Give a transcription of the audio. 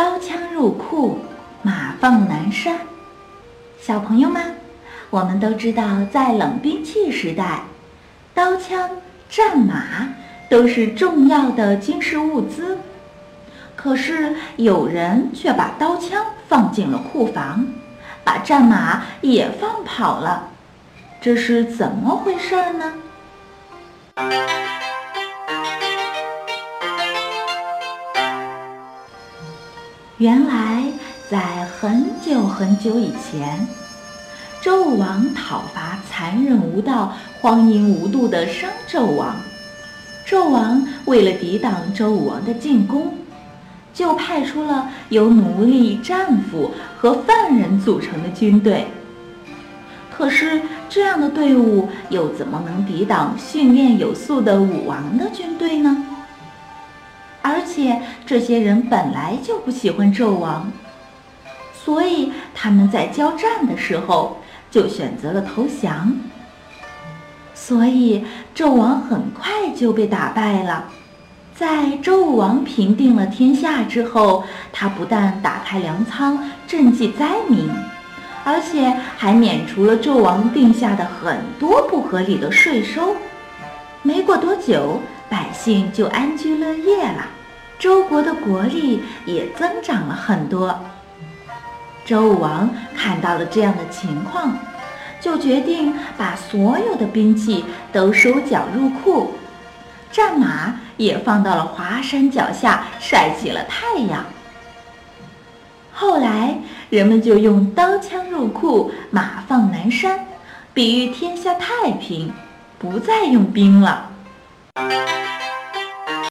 刀枪入库，马放南山。小朋友们，我们都知道，在冷兵器时代，刀枪、战马都是重要的军事物资。可是有人却把刀枪放进了库房，把战马也放跑了，这是怎么回事呢？原来，在很久很久以前，周武王讨伐残忍无道、荒淫无度的商纣王。纣王为了抵挡周武王的进攻，就派出了由奴隶、战俘和犯人组成的军队。可是，这样的队伍又怎么能抵挡训练有素的武王的军队呢？而且这些人本来就不喜欢纣王，所以他们在交战的时候就选择了投降。所以纣王很快就被打败了。在周武王平定了天下之后，他不但打开粮仓赈济灾民，而且还免除了纣王定下的很多不合理的税收。没过多久。百姓就安居乐业了，周国的国力也增长了很多。周武王看到了这样的情况，就决定把所有的兵器都收缴入库，战马也放到了华山脚下晒起了太阳。后来，人们就用“刀枪入库，马放南山”比喻天下太平，不再用兵了。